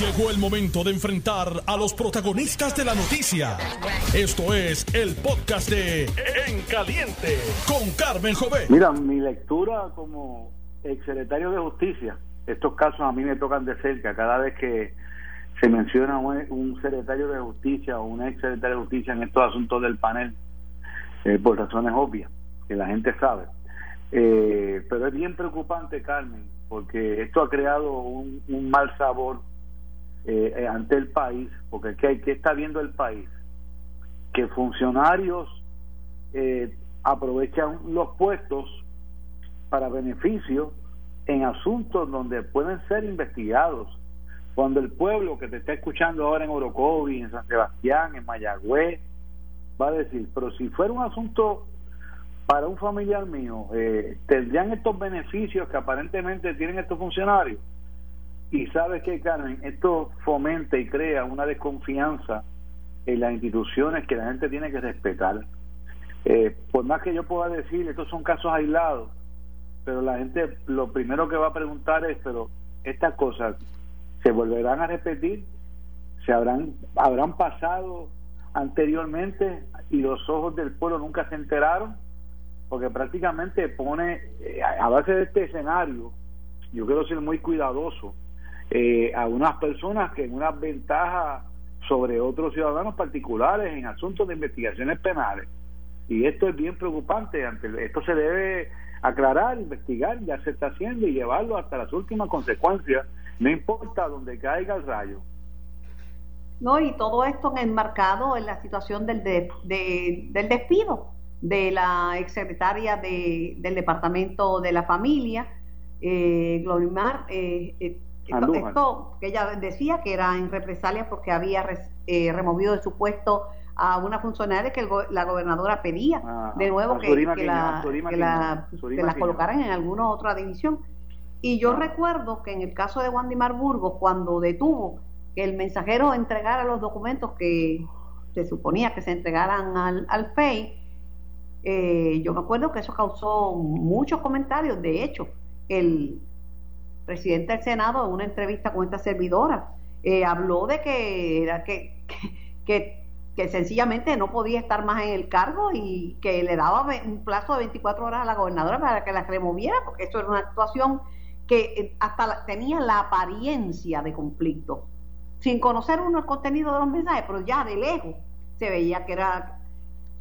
Llegó el momento de enfrentar a los protagonistas de la noticia. Esto es el podcast de En Caliente con Carmen Jové. Mira, mi lectura como exsecretario de Justicia, estos casos a mí me tocan de cerca. Cada vez que se menciona un, secretario de Justicia o un exsecretario de Justicia en estos asuntos del panel, eh, por razones obvias, que la gente sabe. Eh, pero es bien preocupante, Carmen, porque esto ha creado un mal sabor eh, eh, ante el país, porque ¿qué, que está viendo el país? Que funcionarios eh, aprovechan los puestos para beneficio en asuntos donde pueden ser investigados. Cuando el pueblo que te está escuchando ahora en Orocovi, en San Sebastián, en Mayagüez, va a decir, pero si fuera un asunto para un familiar mío, ¿tendrían estos beneficios que aparentemente tienen estos funcionarios? Y sabes que, Carmen, esto fomenta y crea una desconfianza en las instituciones que la gente tiene que respetar. Eh, por más que yo pueda decir, estos son casos aislados, pero la gente lo primero que va a preguntar es, pero estas cosas se volverán a repetir, se habrán, habrán pasado anteriormente y los ojos del pueblo nunca se enteraron, porque prácticamente pone, eh, a base de este escenario, yo quiero ser muy cuidadoso, eh, a unas personas que en una ventaja sobre otros ciudadanos particulares en asuntos de investigaciones penales. Y esto es bien preocupante. esto se debe aclarar, investigar, ya se está haciendo y llevarlo hasta las últimas consecuencias, no importa donde caiga el rayo. No, y todo esto enmarcado en la situación del, del despido de la exsecretaria de, del Departamento de la Familia, eh, Glorimar, eh, eh esto, que ella decía que era en represalia porque había eh, removido de su puesto a una funcionaria que la gobernadora pedía ah, de nuevo que, la, colocaran en alguna otra división. Y yo ah. recuerdo que en el caso de Wandy Burgos, cuando detuvo que el mensajero entregara los documentos que se suponía que se entregaran al, al FEI, eh, yo me acuerdo que eso causó muchos comentarios. De hecho, el, presidente del Senado en una entrevista con esta servidora eh, habló de que, era que, que, sencillamente no podía estar más en el cargo y que le daba un plazo de 24 horas a la gobernadora para que la removiera, porque eso era una actuación que eh, hasta tenía la apariencia de conflicto, sin conocer uno el contenido de los mensajes, pero ya de lejos se veía que era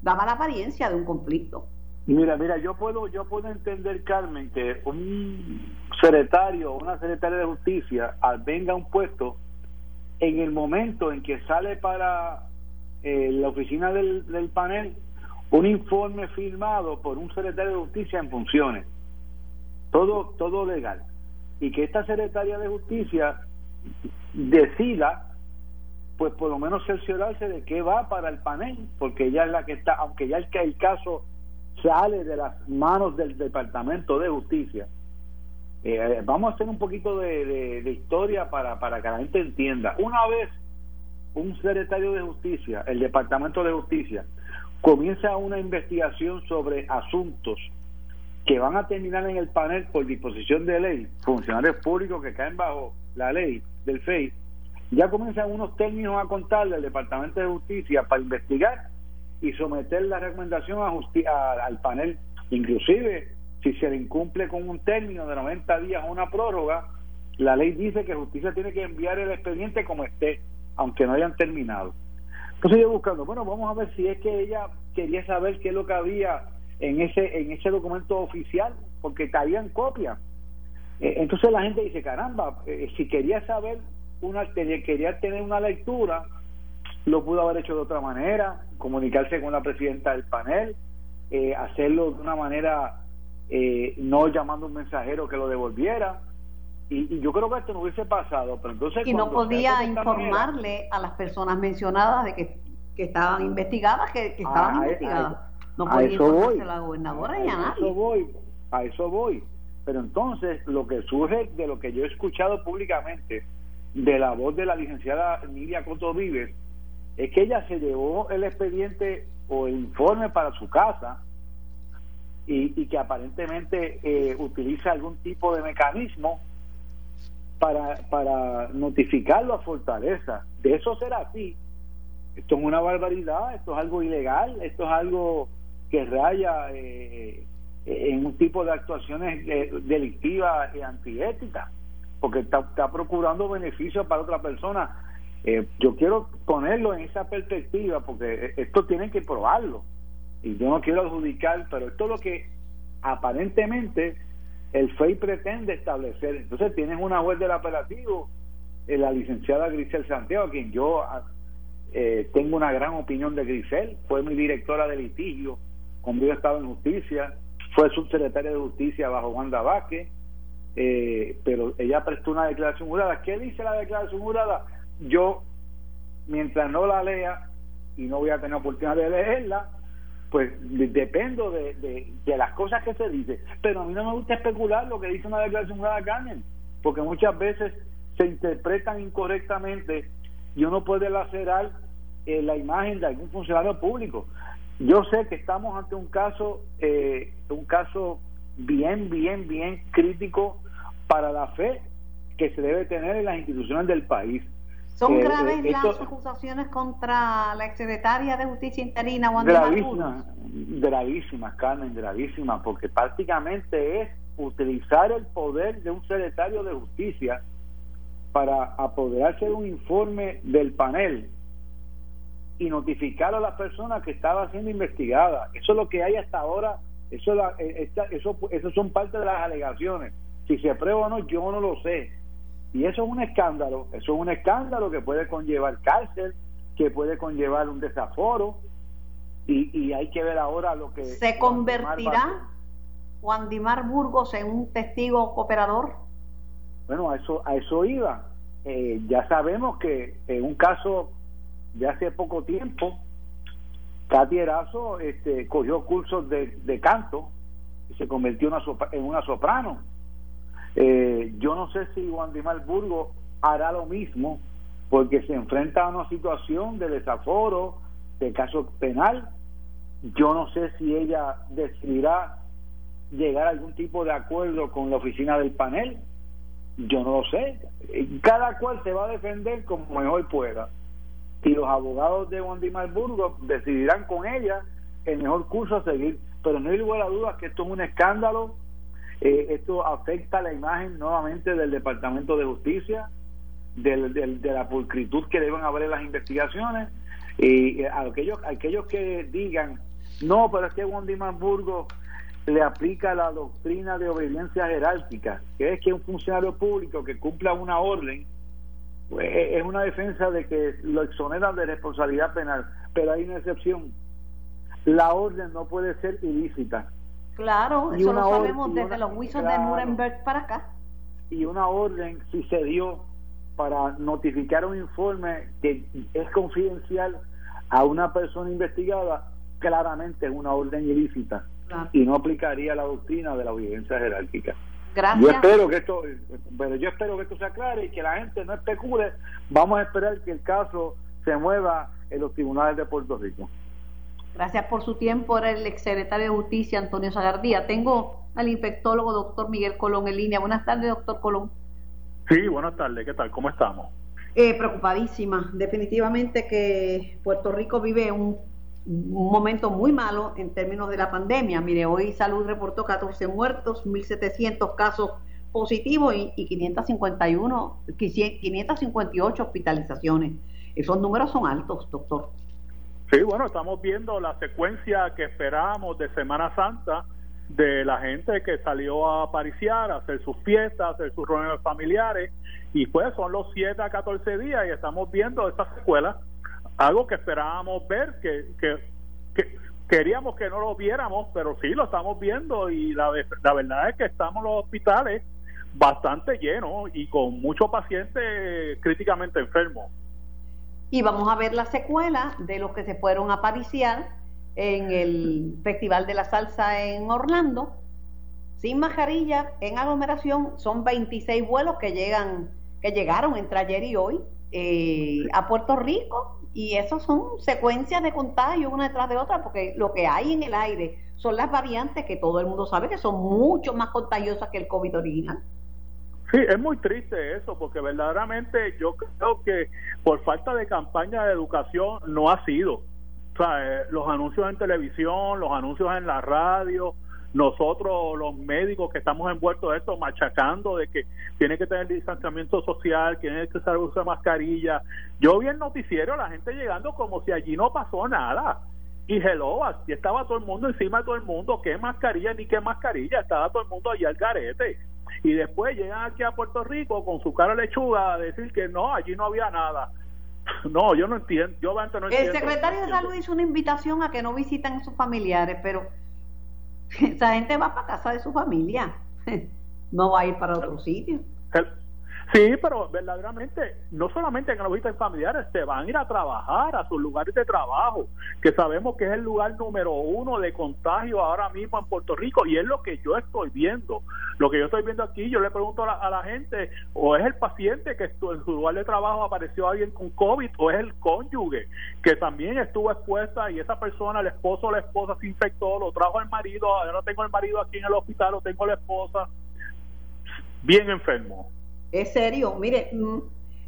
daba la apariencia de un conflicto. Mira, mira, yo puedo, yo puedo entender, Carmen, que un secretario o una secretaria de justicia venga a un puesto en el momento en que sale para eh, la oficina del, panel un informe firmado por un secretario de justicia en funciones, todo, todo legal, y que esta secretaria de justicia decida pues por lo menos cerciorarse de que va para el panel, porque ella es la que está, aunque ya el, el caso sale de las manos del Departamento de Justicia. Eh, vamos a hacer un poquito de, historia para, para que la gente entienda. Una vez un secretario de Justicia, el Departamento de Justicia, comienza una investigación sobre asuntos que van a terminar en el panel por disposición de ley, funcionarios públicos que caen bajo la ley del FEI, ya comienzan unos términos a contarle al Departamento de Justicia para investigar y someter la recomendación a al panel. Inclusive, si se le incumple con un término de 90 días o una prórroga, la ley dice que justicia tiene que enviar el expediente como esté, aunque no hayan terminado. Entonces yo buscando, bueno, vamos a ver si es que ella quería saber qué es lo que había en ese en ese documento oficial, porque caían copias. Eh, entonces la gente dice, caramba, eh, si quería saber una quería tener una lectura, lo pudo haber hecho de otra manera, comunicarse con la presidenta del panel, eh, hacerlo de una manera eh, no llamando un mensajero que lo devolviera. Y, yo creo que esto no hubiese pasado, pero entonces... Y no podía informarle a las personas mencionadas de que, estaban investigadas, que, estaban investigadas. no podía informarse a la gobernadora y a, nadie. Eso voy, a eso voy. Pero entonces lo que surge de lo que yo he escuchado públicamente de la voz de la licenciada Nidia Coto Vives es que ella se llevó el expediente o el informe para su casa y, que aparentemente eh, utiliza algún tipo de mecanismo para, para notificarlo a Fortaleza. De eso será así. Esto es una barbaridad, esto es algo ilegal, esto es algo que raya eh, en un tipo de actuaciones eh, delictivas y antiéticas, porque está, está procurando beneficios para otra persona. Eh, yo quiero ponerlo en esa perspectiva, porque esto tienen que probarlo. Y yo no quiero adjudicar, pero esto es lo que aparentemente el FEI pretende establecer. Entonces tienes una juez del apelativo, eh, la licenciada Grisel Santiago, a quien yo eh, tengo una gran opinión de Grisel, fue mi directora de litigio cuando yo estaba en justicia, fue subsecretaria de justicia bajo Wanda Vázquez, eh, pero ella prestó una declaración jurada. ¿Qué dice la declaración jurada? Yo, mientras no la lea, y no voy a tener oportunidad de leerla, pues dependo de, de, las cosas que se dice. Pero a mí no me gusta especular lo que dice una declaración de Carmen, porque muchas veces se interpretan incorrectamente y uno puede lacerar eh, la imagen de algún funcionario público. Yo sé que estamos ante un caso, eh, un caso bien, bien, bien crítico para la fe que se debe tener en las instituciones del país. ¿Son eh, graves eh, las acusaciones contra la exsecretaria de Justicia interina, Wanda Gravísimas, gravísimas, Carmen, gravísimas, porque prácticamente es utilizar el poder de un secretario de Justicia para apoderarse de un informe del panel y notificar a las personas que estaba siendo investigada. Eso es lo que hay hasta ahora, eso, eh, eso, eso son parte de las alegaciones. Si se aprueba o no, yo no lo sé y eso es un escándalo, eso es un escándalo que puede conllevar cárcel, que puede conllevar un desaforo, y, y hay que ver ahora lo que... ¿Se convertirá Juan Dimar Burgos en un testigo cooperador? Bueno, a eso, a eso iba. Eh, ya sabemos que en un caso de hace poco tiempo, Katy Erazo este, cogió cursos de, de canto y se convirtió en una soprano eh, yo no sé si Juan Burgo hará lo mismo porque se enfrenta a una situación de desaforo, de caso penal. Yo no sé si ella decidirá llegar a algún tipo de acuerdo con la oficina del panel. Yo no lo sé. Cada cual se va a defender como mejor pueda. Y los abogados de Juan Burgo decidirán con ella el mejor curso a seguir. Pero no hay lugar a dudas que esto es un escándalo eh, esto afecta la imagen nuevamente del Departamento de Justicia, del, de la pulcritud que deben haber las investigaciones. Y a aquellos, aquellos que digan, no, pero es que Juan Burgos le aplica la doctrina de obediencia jerárquica, que es que un funcionario público que cumpla una orden, pues, es una defensa de que lo exoneran de responsabilidad penal, pero hay una excepción. La orden no puede ser ilícita. Claro, eso lo sabemos desde los juicios de Nuremberg para acá. Y una orden si se dio para notificar un informe que es confidencial a una persona investigada, claramente es una orden ilícita y no aplicaría la doctrina de la evidencia jerárquica. Gracias. Yo espero que esto, pero yo espero que esto se aclare y que la gente no especule. Vamos a esperar que el caso se mueva en los tribunales de Puerto Rico. Gracias por su tiempo. Era el exsecretario de Justicia, Antonio Sagardía. Tengo al infectólogo, doctor Miguel Colón, en línea. Buenas tardes, doctor Colón. Sí, buenas tardes. ¿Qué tal? ¿Cómo estamos? Eh, preocupadísima. Definitivamente que Puerto Rico vive un, momento muy malo en términos de la pandemia. Mire, hoy Salud reportó 14 muertos, 1.700 casos positivos y, y 551, 558 hospitalizaciones. Esos números son altos, doctor. Sí, bueno, estamos viendo la secuencia que esperábamos de Semana Santa de la gente que salió a pariciar, a hacer sus fiestas, hacer sus reuniones familiares, y pues son los 7 a 14 días y estamos viendo esta secuela, algo que esperábamos ver, que, que, queríamos que no lo viéramos, pero sí lo estamos viendo y la, la verdad es que estamos los hospitales bastante llenos y con muchos pacientes críticamente enfermos y vamos a ver la secuela de los que se fueron a pariciar en el Festival de la Salsa en Orlando, sin mascarilla, en aglomeración, son 26 vuelos que llegan, que llegaron entre ayer y hoy eh, a Puerto Rico, y eso son secuencias de contagio una detrás de otra, porque lo que hay en el aire son las variantes que todo el mundo sabe que son mucho más contagiosas que el COVID original. Sí, es muy triste eso, porque verdaderamente yo creo que por falta de campaña de educación no ha sido. O sea, eh, los anuncios en televisión, los anuncios en la radio, nosotros los médicos que estamos envueltos en esto machacando de que tiene que tener distanciamiento social, tiene que usar de mascarilla. Yo vi el noticiero, la gente llegando como si allí no pasó nada. Y hello, y estaba todo el mundo encima de todo el mundo, qué mascarilla ni qué mascarilla, estaba todo el mundo allí al garete. Y después llegan aquí a Puerto Rico con su cara lechuga a decir que no, allí no había nada. No, yo no entiendo. Yo no el secretario de Salud hizo una invitación a que no visiten a sus familiares, pero esa gente va para casa de su familia, no va a ir para otro sitio. Sí, pero verdaderamente, no solamente que los familiares, se van a ir a trabajar a sus lugares de trabajo, que sabemos que es el lugar número uno de contagio ahora mismo en Puerto Rico, y es lo que yo estoy viendo. Lo que yo estoy viendo aquí, yo le pregunto a la, gente, o es el paciente que en su lugar de trabajo apareció alguien con COVID, o es el cónyuge que también estuvo expuesta y esa persona, el esposo o la esposa se infectó, lo trajo el marido, ahora tengo el marido aquí en el hospital, lo tengo la esposa, bien enfermo. Es serio. Mire, mm,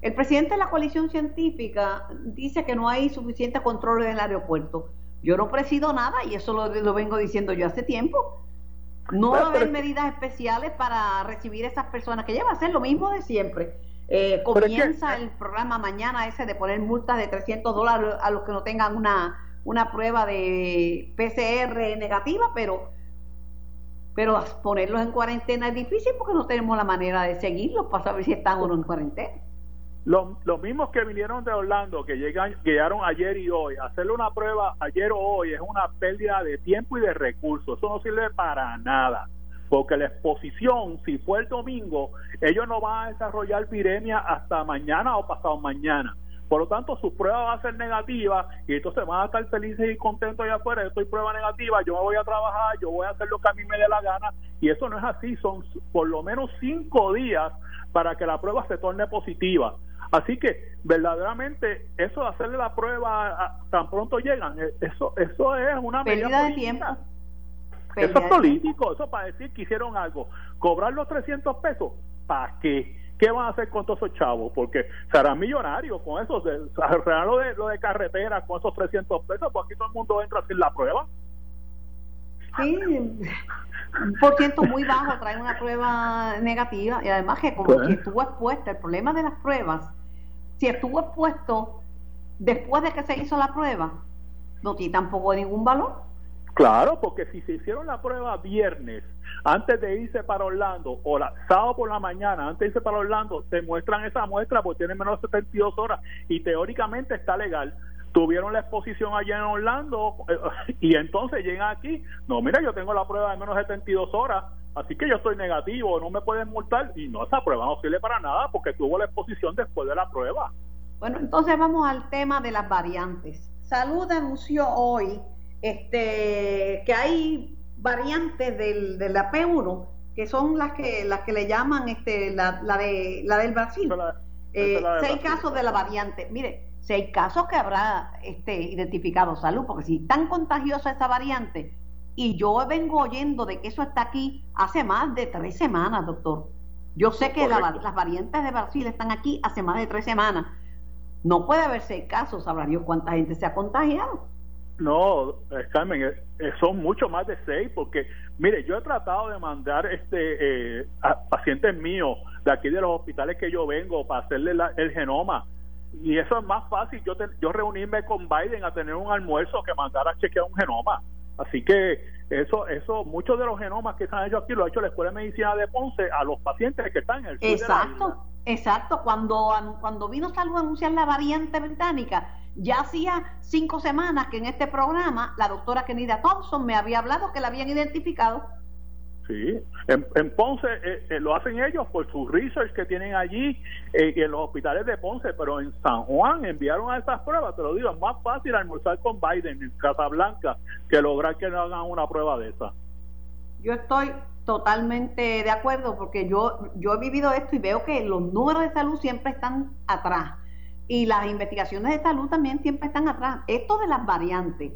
el presidente de la coalición científica dice que no hay suficiente control en el aeropuerto. Yo no presido nada y eso lo, vengo diciendo yo hace tiempo. No va a haber medidas especiales para recibir a esas personas, que ya va a ser lo mismo de siempre. Eh, comienza el programa mañana ese de poner multas de 300 dólares a los que no tengan una, una prueba de PCR negativa, pero pero ponerlos en cuarentena es difícil porque no tenemos la manera de seguirlos para saber si están o no en cuarentena. Los, los mismos que vinieron de Orlando, que llegan, llegaron ayer y hoy, hacerle una prueba ayer o hoy es una pérdida de tiempo y de recursos. Eso no sirve para nada. Porque la exposición, si fue el domingo, ellos no van a desarrollar viremia hasta mañana o pasado mañana. Por lo tanto, su prueba va a ser negativa y entonces van a estar felices y contentos allá afuera. Yo estoy prueba negativa, yo me voy a trabajar, yo voy a hacer lo que a mí me dé la gana. Y eso no es así, son por lo menos cinco días para que la prueba se torne positiva. Así que verdaderamente eso de hacerle la prueba tan pronto llegan, eh, eso eso es una medida de tiempo. Eso es político, eso para decir que hicieron algo. Cobrar los 300 pesos, ¿para qué? ¿Qué van a hacer con todos esos chavos? Porque serán millonarios con eso, serán lo de, lo de carretera con esos 300 pesos, pues aquí todo el mundo entra sin la prueba. Sí, un por ciento muy bajo trae una prueba negativa y además que como pues. si estuvo expuesta, el problema de las pruebas, si estuvo expuesto después de que se hizo la prueba, no tiene tampoco ningún valor. Claro, porque si se hicieron la prueba viernes, antes de irse para Orlando, o la, sábado por la mañana, antes de irse para Orlando, te muestran esa muestra porque tiene menos de 72 horas y teóricamente está legal. Tuvieron la exposición allá en Orlando eh, y entonces llegan aquí. No, mira, yo tengo la prueba de menos de 72 horas, así que yo estoy negativo, no me pueden multar. Y no, esa prueba no sirve para nada porque tuvo la exposición después de la prueba. Bueno, entonces vamos al tema de las variantes. Salud anunció hoy este, que hay variantes del, de la P1 que son las que las que le llaman este, la, la de la del Brasil. Eh, seis casos de la variante. Mire, seis casos que habrá este, identificado salud, porque si tan contagiosa esa variante, y yo vengo oyendo de que eso está aquí hace más de tres semanas, doctor. Yo sé que las variantes de Brasil están aquí hace más de tres semanas. No puede haber seis casos, sabrá Dios cuánta gente se ha contagiado. No, eh, Carmen, eh, eh, son mucho más de seis, porque, mire, yo he tratado de mandar este a pacientes míos de aquí de los hospitales que yo vengo para hacerle el genoma, y eso es más fácil yo, yo reunirme con Biden a tener un almuerzo que mandar a chequear un genoma. Así que eso, eso, muchos de los genomas que se han hecho aquí lo ha hecho la Escuela de Medicina de Ponce a los pacientes que están en el sur Exacto, exacto. Cuando, cuando vino Salvo a anunciar la variante británica, ya hacía cinco semanas que en este programa la doctora Kenida Thompson me había hablado que la habían identificado. Sí, en, Ponce eh, eh, lo hacen ellos por su research que tienen allí eh, en los hospitales de Ponce, pero en San Juan enviaron a esas pruebas, te lo digo, es más fácil almorzar con Biden en Casablanca que lograr que no hagan una prueba de esa. Yo estoy totalmente de acuerdo porque yo, yo he vivido esto y veo que los números de salud siempre están atrás y las investigaciones de salud también siempre están atrás. Esto de las variantes,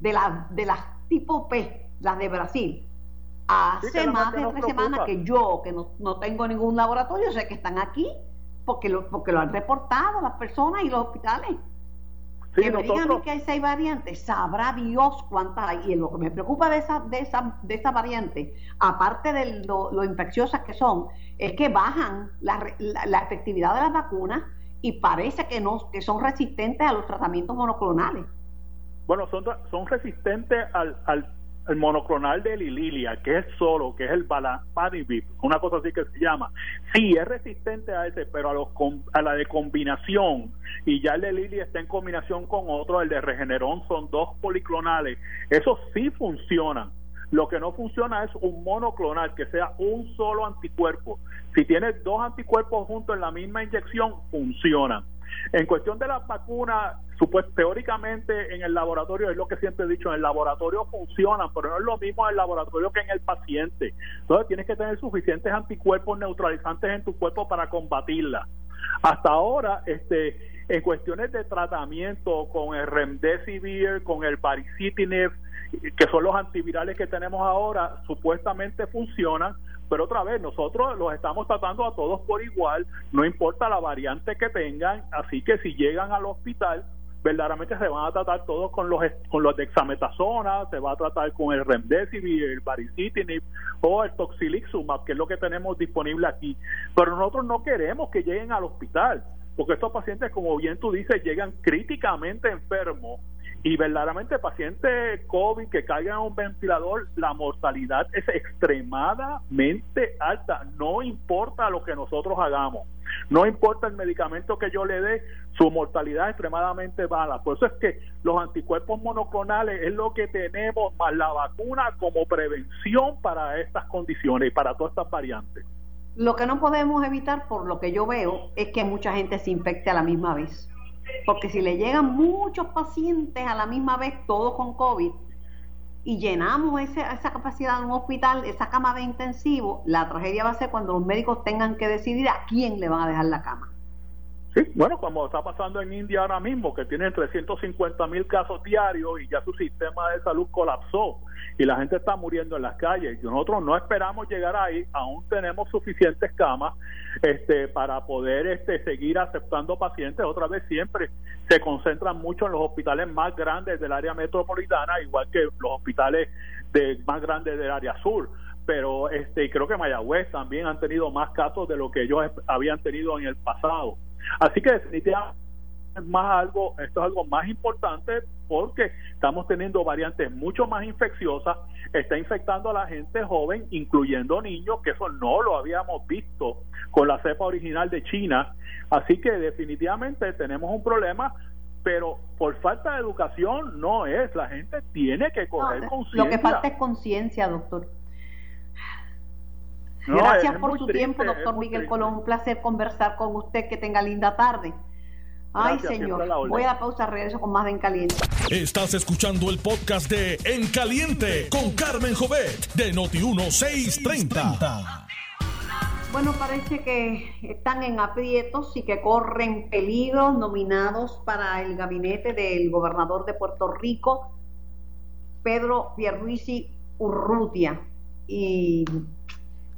de, las de las tipo P, las de Brasil, Hace más de tres semanas que yo, que no, no, tengo ningún laboratorio, sé que están aquí porque lo, porque lo han reportado las personas y los hospitales. que me digan que hay seis variantes, sabrá Dios cuántas hay. Y lo que me preocupa de esa, de esa, de esa variante, aparte de lo, lo infecciosas que son, es que bajan la, la, efectividad de las vacunas y parece que no, que son resistentes a los tratamientos monoclonales. Bueno, son, son resistentes al, al el monoclonal de Lililia, que es solo, que es el Balanpadivir, una cosa así que se llama, sí es resistente a ese, pero a, los, a la de combinación, y ya el de Lili está en combinación con otro, el de Regeneron, son dos policlonales, esos sí funcionan. Lo que no funciona es un monoclonal, que sea un solo anticuerpo. Si tienes dos anticuerpos juntos en la misma inyección, funcionan. En cuestión de las vacunas, teóricamente en el laboratorio, es lo que siempre he dicho, en el laboratorio funcionan, pero no es lo mismo en el laboratorio que en el paciente. Entonces tienes que tener suficientes anticuerpos neutralizantes en tu cuerpo para combatirla. Hasta ahora, este, en cuestiones de tratamiento con el remdesivir, con el baricitinib, que son los antivirales que tenemos ahora, supuestamente funcionan, pero otra vez, nosotros los estamos tratando a todos por igual, no importa la variante que tengan, así que si llegan al hospital, verdaderamente se van a tratar todos con los con los dexametasona, se va a tratar con el remdesivir, el baricitinib o el toxilixumab, que es lo que tenemos disponible aquí. Pero nosotros no queremos que lleguen al hospital, porque estos pacientes, como bien tú dices, llegan críticamente enfermos y verdaderamente paciente COVID que caiga en un ventilador, la mortalidad es extremadamente alta, no importa lo que nosotros hagamos, no importa el medicamento que yo le dé, su mortalidad es extremadamente baja. Por eso es que los anticuerpos monoclonales es lo que tenemos, más la vacuna como prevención para estas condiciones y para todas estas variantes. Lo que no podemos evitar, por lo que yo veo, es que mucha gente se infecte a la misma vez porque si le llegan muchos pacientes a la misma vez, todos con COVID, y llenamos esa capacidad en un hospital, esa cama de intensivo, la tragedia va a ser cuando los médicos tengan que decidir a quién le van a dejar la cama. Sí, bueno, como está pasando en India ahora mismo, que tienen 350 mil casos diarios y ya su sistema de salud colapsó y la gente está muriendo en las calles. Y nosotros no esperamos llegar ahí, aún tenemos suficientes camas este, para poder este, seguir aceptando pacientes. Otra vez siempre se concentran mucho en los hospitales más grandes del área metropolitana, igual que los hospitales de, más grandes del área sur pero este creo que Mayagüez también han tenido más casos de lo que ellos habían tenido en el pasado. Así que definitivamente es más algo, esto es algo más importante porque estamos teniendo variantes mucho más infecciosas, está infectando a la gente joven, incluyendo niños, que eso no lo habíamos visto con la cepa original de China. Así que definitivamente tenemos un problema, pero por falta de educación no es, la gente tiene que coger conciencia. Lo que falta es conciencia, doctor. Gracias por su tiempo, doctor Miguel Colón. Un placer conversar con usted. Que tenga linda tarde. Ay, señor. Voy a la pausa, regreso con más de En Caliente. Estás escuchando el podcast de En Caliente con Carmen Jovet de Noti1630. Bueno, parece que están en aprietos y que corren peligros nominados para el gabinete del gobernador de Puerto Rico, Pedro Pierluisi Urrutia. Y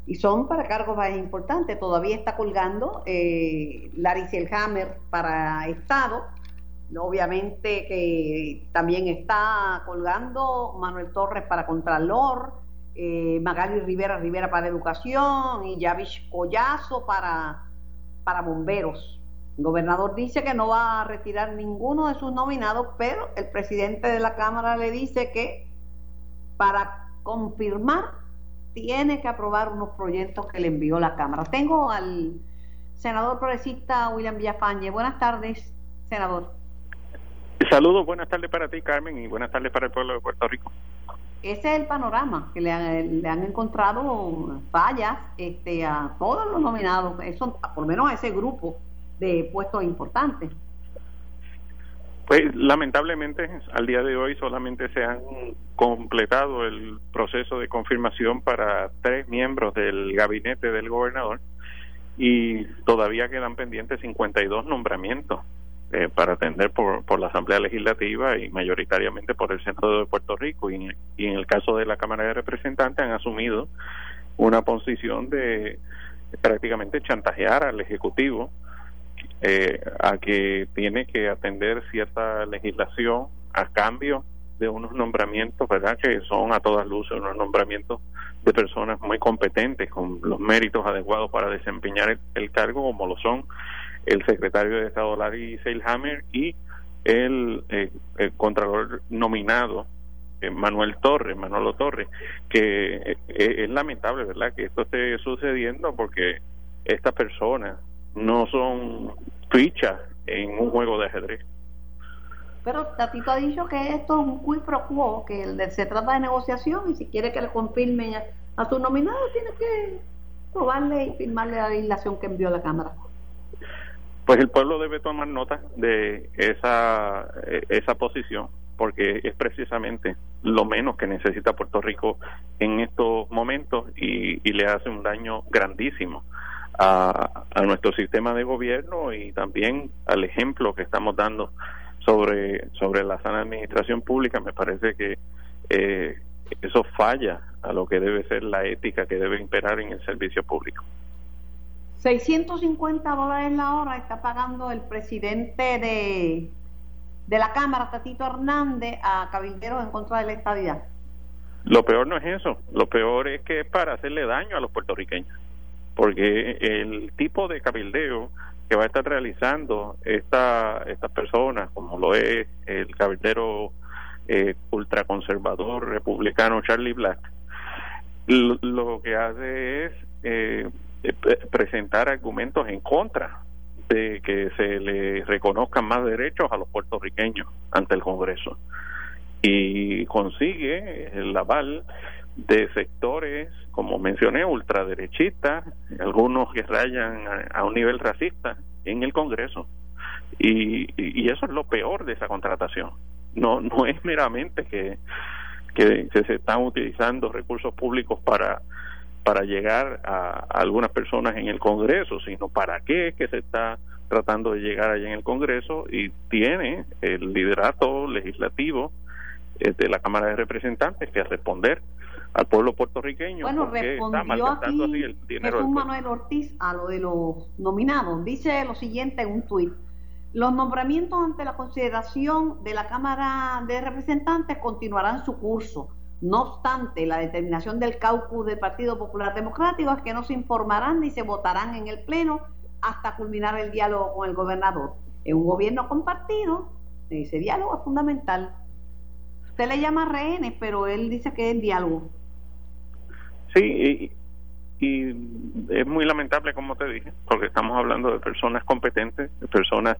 y son para cargos más importantes. Todavía está colgando eh, Larry Selhammer para Estado, obviamente que también está colgando Manuel Torres para Contralor, eh, Magali Rivera Rivera para Educación y Yavish Collazo para, para Bomberos. El gobernador dice que no va a retirar ninguno de sus nominados, pero el presidente de la Cámara le dice que para confirmar tiene que aprobar unos proyectos que le envió la Cámara. Tengo al senador progresista William Villafañe. Buenas tardes, senador. Saludos, buenas tardes para ti, Carmen, y buenas tardes para el pueblo de Puerto Rico. Ese es el panorama, que le han, encontrado fallas este, a todos los nominados, eso, por lo menos a ese grupo de puestos importantes. Pues lamentablemente al día de hoy solamente se han completado el proceso de confirmación para tres miembros del gabinete del gobernador y todavía quedan pendientes 52 nombramientos. eh, para atender por, por la Asamblea Legislativa y mayoritariamente por el Senado de Puerto Rico. Y, y en el caso de la Cámara de Representantes han asumido una posición de prácticamente chantajear al Ejecutivo eh, a que tiene que atender cierta legislación a cambio de unos nombramientos, ¿verdad? Que son a todas luces unos nombramientos de personas muy competentes, con los méritos adecuados para desempeñar el, cargo, como lo son el secretario de Estado Larry Seilhammer y el, eh, el contralor nominado eh, Manuel Torres, Manolo Torres, que eh, es lamentable, ¿verdad?, que esto esté sucediendo porque estas personas no son fichas en un juego de ajedrez. Pero Tatito ha dicho que esto es un quid pro quo, que se trata de negociación y si quiere que le confirmen a, su nominado tiene que probarle y firmarle la legislación que envió la Cámara. Pues el pueblo debe tomar nota de esa, esa posición, porque es precisamente lo menos que necesita Puerto Rico en estos momentos y, y le hace un daño grandísimo a, a, nuestro sistema de gobierno y también al ejemplo que estamos dando sobre, sobre la sana administración pública, me parece que eh, eso falla a lo que debe ser la ética que debe imperar en el servicio público. 650 dólares la hora está pagando el presidente de, de la Cámara, Tatito Hernández, a cabilderos en contra de la estadidad. Lo peor no es eso, lo peor es que es para hacerle daño a los puertorriqueños, porque el tipo de cabildeo que va a estar realizando esta, estas personas, como lo es el cabildero eh, ultraconservador republicano Charlie Black, lo, que hace es eh, eh, presentar argumentos en contra de que se le reconozcan más derechos a los puertorriqueños ante el Congreso. Y consigue el aval de sectores, como mencioné, ultraderechistas, algunos que rayan a, un nivel racista en el Congreso. Y, y, eso es lo peor de esa contratación. No, no es meramente que, que, se están utilizando recursos públicos para para llegar a, algunas personas en el Congreso, sino para qué que se está tratando de llegar allá en el Congreso y tiene el liderato legislativo eh, de la Cámara de Representantes que responder al pueblo puertorriqueño. Bueno, respondió aquí el dinero Jesús Manuel Ortiz a lo de los nominados. Dice lo siguiente en un tuit. Los nombramientos ante la consideración de la Cámara de Representantes continuarán su curso. No obstante, la determinación del caucus del Partido Popular Democrático es que no se informarán ni se votarán en el Pleno hasta culminar el diálogo con el gobernador. En un gobierno compartido, ese diálogo es fundamental. Usted le llama rehenes, pero él dice que es diálogo. Sí, y, es muy lamentable, como te dije, porque estamos hablando de personas competentes, de personas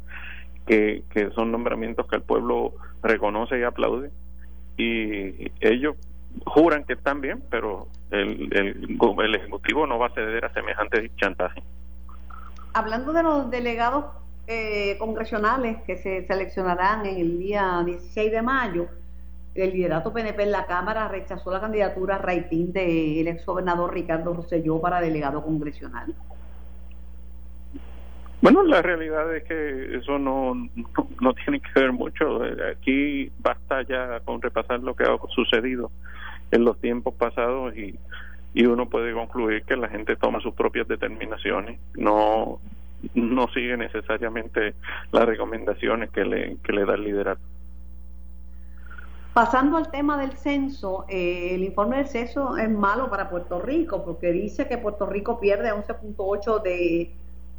que, que son nombramientos que el pueblo reconoce y aplaude, y ellos juran que están bien, pero el, el, el Ejecutivo no va a ceder a semejante chantaje. Hablando de los delegados eh, congresionales que se seleccionarán en el día 16 de mayo, el liderato PNP en la Cámara rechazó la candidatura raitín del ex gobernador Ricardo Rosselló para delegado congresional. Bueno, la realidad es que eso no, no, tiene que ver mucho. Aquí basta ya con repasar lo que ha sucedido en los tiempos pasados y, y uno puede concluir que la gente toma sus propias determinaciones, no no sigue necesariamente las recomendaciones que le, que le da el liderato. Pasando al tema del censo, eh, el informe del censo es malo para Puerto Rico porque dice que Puerto Rico pierde 11.8 de,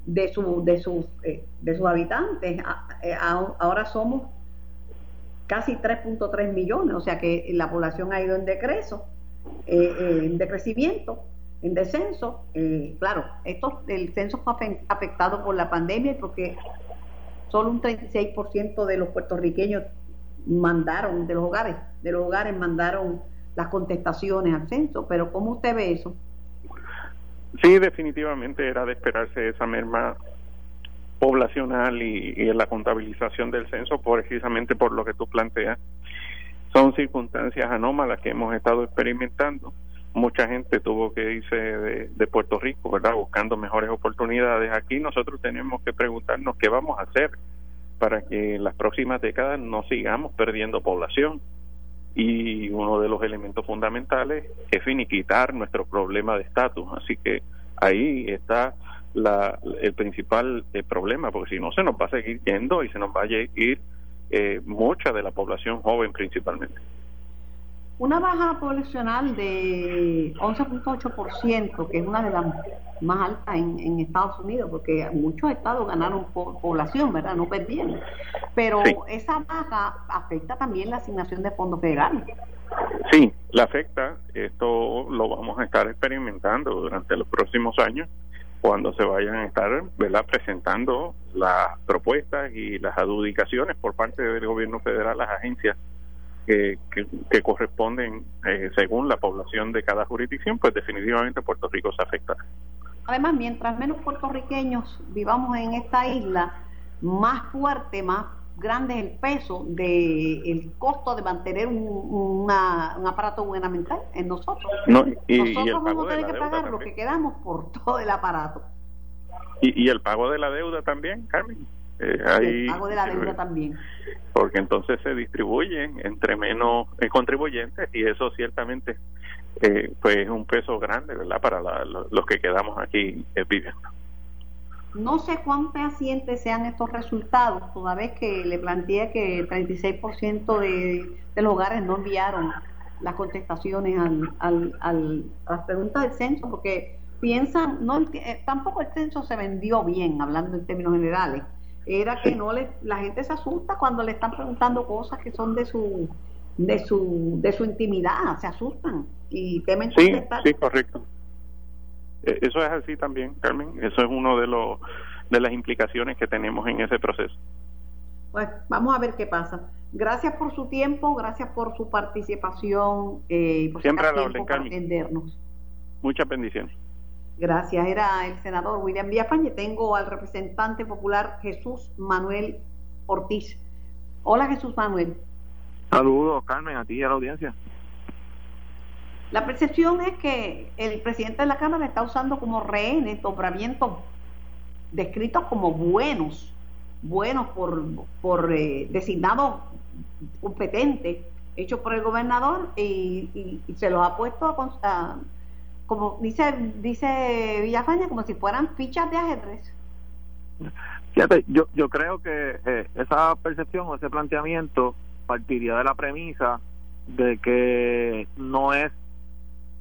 de, su, de, sus, eh, de sus habitantes. Eh, ahora somos casi 3.3 millones, o sea que la población ha ido en decreso, en decrecimiento, en descenso. claro, esto, el censo fue afectado por la pandemia porque solo un 36% de los puertorriqueños mandaron de los hogares, de los hogares mandaron las contestaciones al censo, pero ¿cómo usted ve eso? Sí, definitivamente era de esperarse esa merma poblacional y, y la contabilización del censo precisamente por lo que tú planteas. Son circunstancias anómalas que hemos estado experimentando. Mucha gente tuvo que irse de, de Puerto Rico, ¿verdad? Buscando mejores oportunidades. Aquí nosotros tenemos que preguntarnos qué vamos a hacer para que en las próximas décadas no sigamos perdiendo población. Y uno de los elementos fundamentales es finiquitar nuestro problema de estatus. Así que ahí está la, el principal eh, problema, porque si no se nos va a seguir yendo y se nos va a ir eh, mucha de la población joven principalmente. Una baja poblacional de 11.8%, que es una de las más altas en, Estados Unidos, porque muchos estados ganaron población, ¿verdad? No perdieron. Pero esa baja afecta también la asignación de fondos federales. Sí, la afecta. Esto lo vamos a estar experimentando durante los próximos años cuando se vayan a estar ¿verdad? presentando las propuestas y las adjudicaciones por parte del gobierno federal las agencias que, que, corresponden eh, según la población de cada jurisdicción, pues definitivamente Puerto Rico se afecta. Además, mientras menos puertorriqueños vivamos en esta isla, más fuerte, más grande es el peso del el costo de mantener un, aparato gubernamental en nosotros. nosotros vamos a tener que pagar lo que quedamos por todo el aparato. Y, y el pago de la deuda también, Carmen. Eh, pago de la deuda también. Porque entonces se distribuyen entre menos eh, contribuyentes y eso ciertamente eh, pues es un peso grande, ¿verdad? Para los que quedamos aquí eh, viviendo. No sé cuán pacientes sean estos resultados, toda vez que le planteé que el 36% de, de los hogares no enviaron las contestaciones al, al, al, a las preguntas del censo, porque piensan, no tampoco el censo se vendió bien, hablando en términos generales era que no le, la gente se asusta cuando le están preguntando cosas que son de su de su de su intimidad, se asustan y temen sí, Sí, correcto. E, eso es así también, Carmen. Eso es uno de los de las implicaciones que tenemos en ese proceso. Pues vamos a ver qué pasa. Gracias por su tiempo, gracias por su participación eh, y por Siempre tiempo para atendernos. Muchas bendiciones. Gracias. Era el senador William Villafañe. Tengo al representante popular Jesús Manuel Ortiz. Hola Jesús Manuel. Saludos, Carmen, a ti y a la audiencia. La percepción es que el presidente de la Cámara está usando como rehenes nombramientos descritos como buenos, buenos por, por eh, designados competentes, hechos por el gobernador y, se los ha puesto a, a como dice dice Villafaña, como si fueran fichas de ajedrez. Fíjate, yo, yo creo que eh, esa percepción o ese planteamiento partiría de la premisa de que no es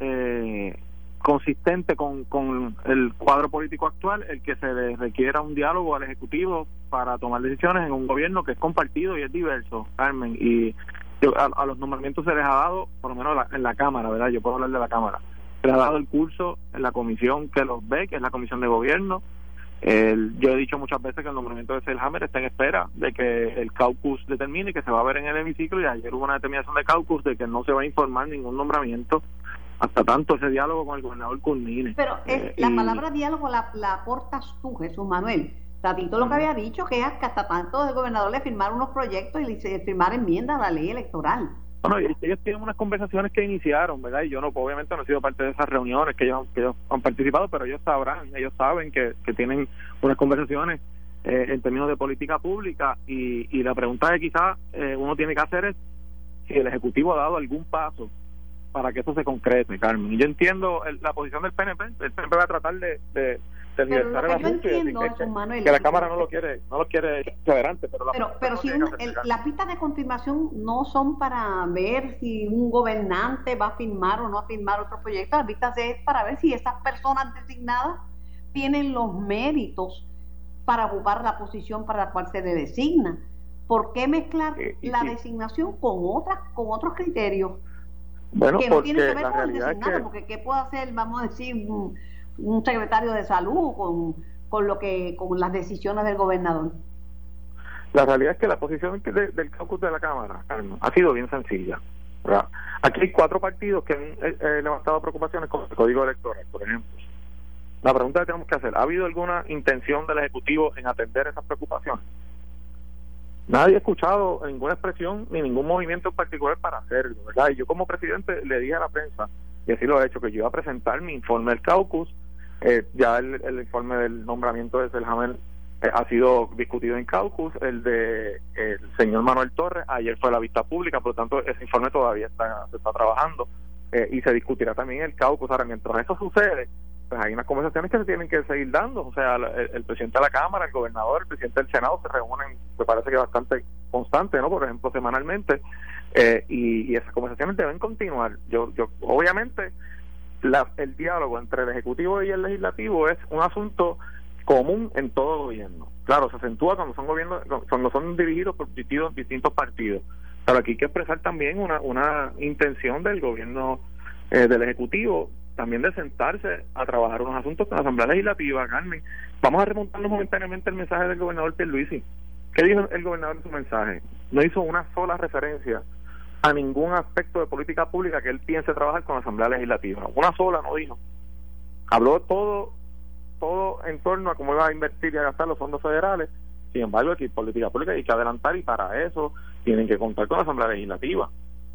eh, consistente con, con el cuadro político actual el que se le requiera un diálogo al Ejecutivo para tomar decisiones en un gobierno que es compartido y es diverso, Carmen. Y a, los nombramientos se les ha dado, por lo menos en la Cámara, ¿verdad? Yo puedo hablar de la Cámara se ha dado el curso en la comisión que los ve, que es la comisión de gobierno. yo he dicho muchas veces que el nombramiento de Selhammer está en espera de que el caucus determine que se va a ver en el hemiciclo y ayer hubo una determinación de caucus de que no se va a informar ningún nombramiento hasta tanto ese diálogo con el gobernador culmine. Pero es, la palabra diálogo la, la aportas tú, Jesús Manuel. Tatito lo que había dicho que es que hasta tanto el gobernador le firmar unos proyectos y le firmar enmiendas a la ley electoral. Bueno, ellos tienen unas conversaciones que iniciaron, ¿verdad? Y yo no, obviamente no he sido parte de esas reuniones que ellos, que ellos han participado, pero ellos sabrán, ellos saben que, que tienen unas conversaciones eh, en términos de política pública y, y la pregunta que quizás eh, uno tiene que hacer es si el Ejecutivo ha dado algún paso para que eso se concrete, Carmen. Y yo entiendo la posición del PNP, el PNP va a tratar de pero lo que yo entiendo, que, que, la Cámara no lo quiere, no lo quiere adelante. Pero, la pero, si las pistas de confirmación no son para ver si un gobernante va a firmar o no a firmar otro proyecto, las pistas es para ver si esas personas designadas tienen los méritos para ocupar la posición para la cual se le designa. ¿Por qué mezclar eh, la designación con otras, con otros criterios? Bueno, que no tienen que ver con el designado, porque ¿qué puede hacer, vamos a decir, un secretario de salud con, con lo que con las decisiones del gobernador. La realidad es que la posición del caucus de la Cámara, ha sido bien sencilla. Aquí hay cuatro partidos que han eh, eh, levantado preocupaciones con el código electoral, por ejemplo. La pregunta que tenemos que hacer, ¿ha habido alguna intención del Ejecutivo en atender esas preocupaciones? Nadie ha escuchado ninguna expresión ni ningún movimiento en particular para hacerlo, ¿verdad? Y yo como presidente le dije a la prensa, y así lo he hecho, que yo iba a presentar mi informe del caucus eh, ya el, informe del nombramiento de Selhammer eh, ha sido discutido en caucus, el de el señor Manuel Torres, ayer fue la vista pública, por lo tanto ese informe todavía está, se está trabajando eh, y se discutirá también el caucus. Ahora, mientras eso sucede, pues hay unas conversaciones que se tienen que seguir dando, o sea, el, presidente de la Cámara, el gobernador, el presidente del Senado se reúnen, me parece que bastante constante, ¿no? Por ejemplo, semanalmente, eh, y, y esas conversaciones deben continuar. Yo, yo obviamente, la, el diálogo entre el Ejecutivo y el Legislativo es un asunto común en todo gobierno. Claro, se acentúa cuando son gobiernos, cuando son dirigidos por distintos, partidos. Pero aquí hay que expresar también una, una intención del gobierno, eh, del Ejecutivo, también de sentarse a trabajar unos asuntos con la Asamblea Legislativa, Carmen. Vamos a remontarnos momentáneamente el mensaje del gobernador Pierluisi. ¿Qué dijo el gobernador en su mensaje? No hizo una sola referencia a ningún aspecto de política pública que él piense trabajar con la Asamblea Legislativa. Una sola no dijo. Habló todo todo en torno a cómo iba a invertir y a gastar los fondos federales. Sin embargo, aquí política pública hay que adelantar y para eso tienen que contar con la Asamblea Legislativa.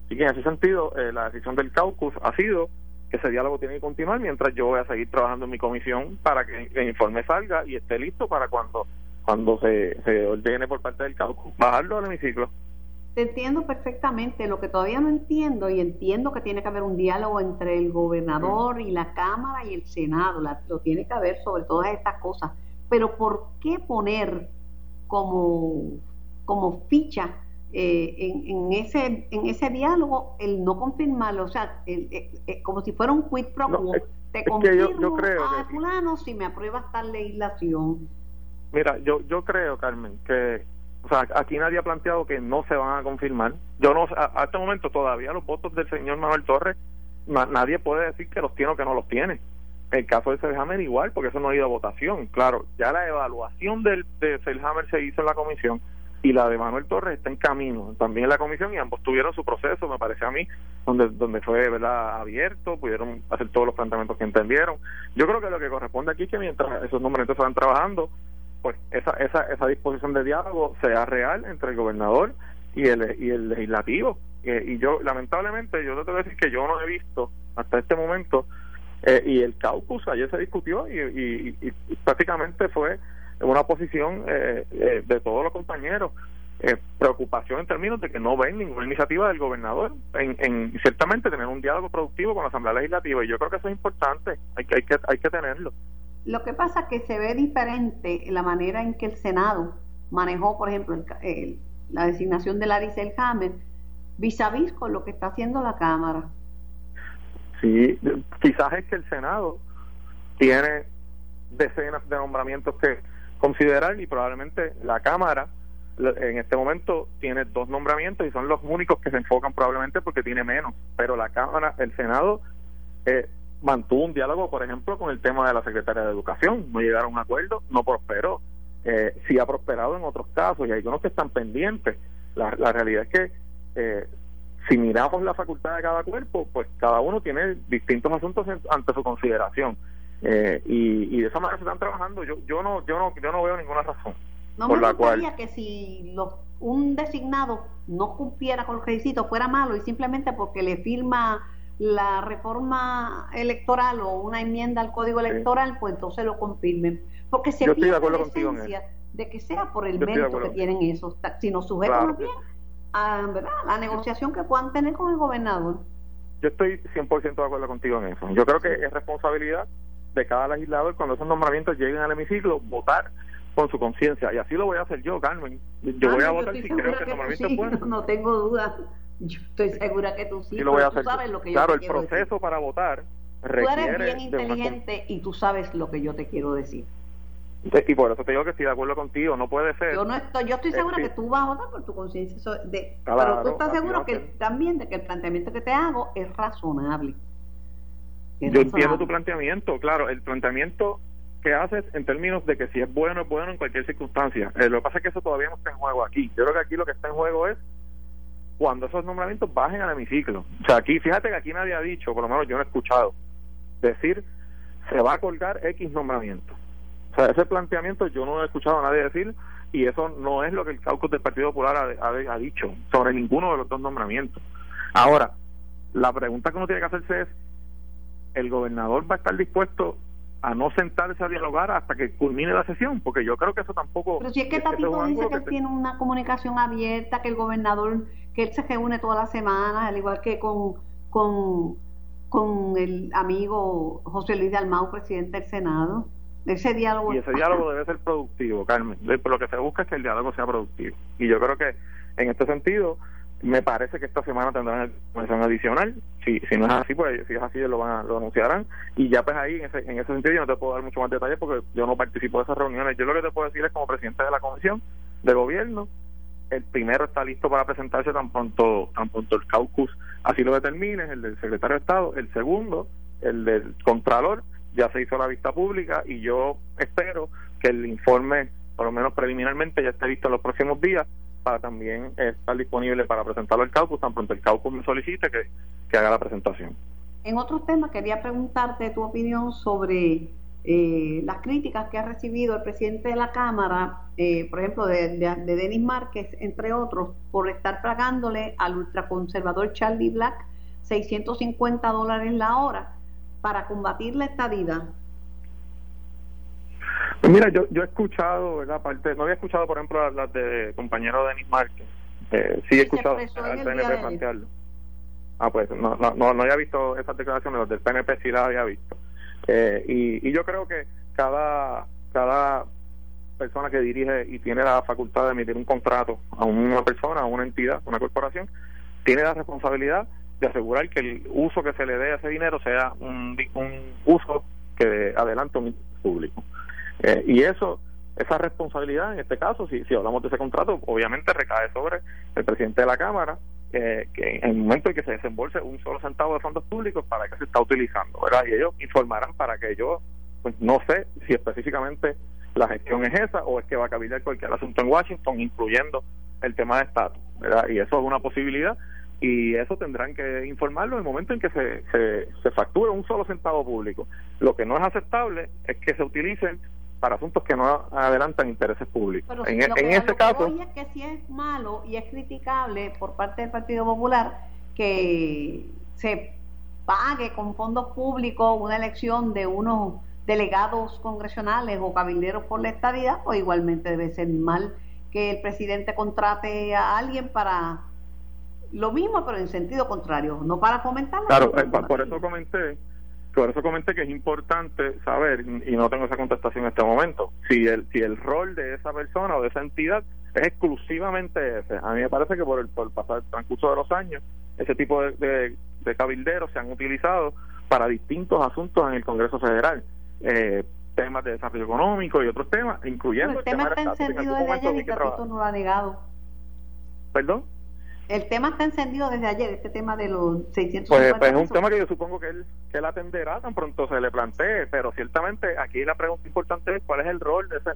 Así que en ese sentido, eh, la decisión del caucus ha sido que ese diálogo tiene que continuar mientras yo voy a seguir trabajando en mi comisión para que el informe salga y esté listo para cuando cuando se, se ordene por parte del caucus bajarlo al hemiciclo. Te entiendo perfectamente. Lo que todavía no entiendo, y entiendo que tiene que haber un diálogo entre el gobernador y la Cámara y el Senado, lo tiene que haber sobre todas estas cosas. Pero ¿por qué poner como, como ficha eh, en, ese en ese diálogo el no confirmarlo? O sea, eh, eh, como si fuera un quid pro quo. Te confirmo a fulano si me apruebas tal legislación. Mira, yo, yo creo, Carmen, que o sea, aquí nadie ha planteado que no se van a confirmar. Yo no, a, este momento todavía los votos del señor Manuel Torres, nadie puede decir que los tiene o que no los tiene. El caso de Selhammer igual, porque eso no ha ido a votación. Claro, ya la evaluación del, de Selhammer se hizo en la comisión y la de Manuel Torres está en camino también en la comisión y ambos tuvieron su proceso, me parece a mí, donde donde fue verdad abierto, pudieron hacer todos los planteamientos que entendieron. Yo creo que lo que corresponde aquí es que mientras esos nombramientos se van trabajando, pues esa, esa, esa disposición de diálogo sea real entre el gobernador y el, y el legislativo. Eh, y yo, lamentablemente, yo te tengo que decir que yo no he visto hasta este momento, eh, y el caucus ayer se discutió y, y, prácticamente fue una posición eh, de todos los compañeros. preocupación en términos de que no ven ninguna iniciativa del gobernador en, en ciertamente tener un diálogo productivo con la Asamblea Legislativa y yo creo que eso es importante, hay que, hay que, hay que tenerlo. Lo que pasa es que se ve diferente la manera en que el Senado manejó, por ejemplo, la designación de Larry Selhammer vis a vis con lo que está haciendo la Cámara. Sí, quizás es que el Senado tiene decenas de nombramientos que considerar y probablemente la Cámara en este momento tiene dos nombramientos y son los únicos que se enfocan probablemente porque tiene menos, pero la Cámara, el Senado eh, mantuvo un diálogo, por ejemplo, con el tema de la Secretaría de Educación. No llegaron a un acuerdo, no prosperó. Eh, sí ha prosperado en otros casos y hay unos que están pendientes. La, la realidad es que eh, si miramos la facultad de cada cuerpo, pues cada uno tiene distintos asuntos ante su consideración. Eh, y, y, de esa manera se están trabajando. Yo, yo no, yo no, yo no veo ninguna razón. No por me la gustaría que si los, un designado no cumpliera con los requisitos fuera malo y simplemente porque le firma la reforma electoral o una enmienda al código electoral, pues entonces lo confirmen. Porque se pierde la esencia de que sea por el mérito que tienen esos, si nos sujetan bien a la negociación que puedan tener con el gobernador. Yo estoy 100% de acuerdo contigo en eso. Yo creo que es responsabilidad de cada legislador cuando esos nombramientos lleguen al hemiciclo votar con su conciencia. Y así lo voy a hacer yo, Carmen. Yo voy a votar si creo que el nombramiento es bueno. No tengo duda. Yo estoy segura que tú sí, lo voy a hacer. sabes lo que claro, el proceso para votar requiere Tú eres bien inteligente y tú sabes lo que yo te quiero decir. Y por eso te digo que estoy de acuerdo contigo, no puede ser. Yo no estoy, yo estoy segura que tú vas a votar por tu conciencia, pero tú estás seguro que también de que el planteamiento que te hago es razonable. yo entiendo tu planteamiento, claro, el planteamiento que haces en términos de que si es bueno es bueno en cualquier circunstancia. Eh, lo que pasa es que eso todavía no está en juego aquí. Yo creo que aquí lo que está en juego es cuando esos nombramientos bajen al hemiciclo. O sea, aquí, fíjate que aquí nadie ha dicho, por lo menos yo no he escuchado, decir se va a colgar X nombramiento. O sea, ese planteamiento yo no he escuchado a nadie decir y eso no es lo que el caucus del Partido Popular ha, ha, dicho sobre ninguno de los dos nombramientos. Ahora, la pregunta que uno tiene que hacerse es, ¿el gobernador va a estar dispuesto a no sentarse a dialogar hasta que culmine la sesión, porque yo creo que eso tampoco... Pero si es que Tatito dice que, tiene una comunicación abierta, que el gobernador, que él se reúne todas las semanas, al igual que con, con, con el amigo José Luis de Almau, presidente del Senado. Ese diálogo... Y ese diálogo debe ser productivo, Carmen. Lo que se busca es que el diálogo sea productivo. Y yo creo que en este sentido me parece que esta semana tendrán información adicional. Si, si no es así, pues si es así, lo, van lo anunciarán. Y ya pues ahí, en ese, en ese sentido, yo no te puedo dar mucho más detalles porque yo no participo de esas reuniones. Yo lo que te puedo decir es como presidente de la comisión de gobierno, el primero está listo para presentarse tan pronto, tan pronto el caucus así lo determine, el del secretario de Estado. El segundo, el del Contralor, ya se hizo la vista pública y yo espero que el informe, por lo menos preliminarmente, ya esté listo en los próximos días para también estar disponible para presentarlo al caucus tan pronto el caucus me solicite que, que haga la presentación. En otros temas quería preguntarte tu opinión sobre eh, las críticas que ha recibido el presidente de la Cámara, eh, por ejemplo, de, de, Denis Márquez, entre otros, por estar pagándole al ultraconservador Charlie Black 650 dólares la hora para combatir la estadidad. Pues mira, yo, yo he escuchado, ¿verdad? Parte, no había escuchado, por ejemplo, las, de compañero Denis Márquez. Eh, sí he escuchado al PNP plantearlo. Ah, pues no, no, no, no había visto esas declaraciones, los del PNP sí las había visto. Eh, y, y yo creo que cada, cada persona que dirige y tiene la facultad de emitir un contrato a una persona, a una entidad, a una corporación, tiene la responsabilidad de asegurar que el uso que se le dé a ese dinero sea un, un uso que adelante un público. Eh, y eso, esa responsabilidad, en este caso, si, hablamos de ese contrato, obviamente recae sobre el presidente de la Cámara, eh, que en el momento en que se desembolse un solo centavo de fondos públicos, para que se está utilizando, ¿verdad? Y ellos informarán para que yo, pues no sé si específicamente la gestión es esa o es que va a cabildear cualquier asunto en Washington, incluyendo el tema de estatus, ¿verdad? Y eso es una posibilidad y eso tendrán que informarlo en el momento en que se, se, se facture un solo centavo público. Lo que no es aceptable es que se utilicen para asuntos que no adelantan intereses públicos. en, e, en ese caso... es que si es malo y es criticable por parte del Partido Popular que se pague con fondos públicos una elección de unos delegados congresionales o cabilderos por la estadía, o igualmente debe ser mal que el presidente contrate a alguien para lo mismo, pero en sentido contrario, no para fomentarlo. Claro, eh, por eso comenté por eso comenté que es importante saber, y no tengo esa contestación en este momento, si el, si el rol de esa persona o de esa entidad es exclusivamente ese. A mí me parece que por el, por el pasar transcurso de los años, ese tipo de, de, cabilderos se han utilizado para distintos asuntos en el Congreso Federal. Eh, temas de desarrollo económico y otros temas, incluyendo el, tema, está encendido desde ayer y no lo ha negado. ¿Perdón? El tema está encendido desde ayer, este tema de los 650 Pues, pues es un tema que yo supongo que él, que él atenderá tan pronto se le plantee, pero ciertamente aquí la pregunta importante es cuál es el rol de esa,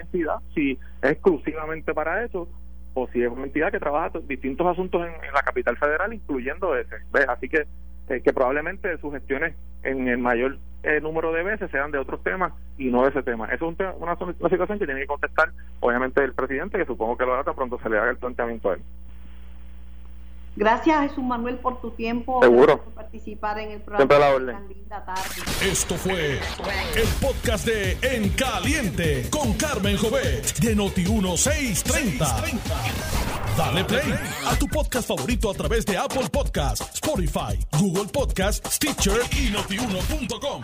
entidad, si es exclusivamente para eso o si es una entidad que trabaja distintos asuntos en, la capital federal, incluyendo ese. ¿ves? Así que, eh, que probablemente sus gestiones en el mayor eh, número de veces sean de otros temas y no de ese tema. Eso es una, una situación que tiene que contestar, obviamente, el presidente, que supongo que lo hará tan pronto se le haga el planteamiento a él. Gracias Jesús Manuel por tu tiempo. Seguro. Por participar en el programa. Esto fue el podcast de En Caliente con Carmen Jovet de Noti 1630. Dale play a tu podcast favorito a través de Apple Podcasts, Spotify, Google Podcasts, Stitcher y notiuno.com.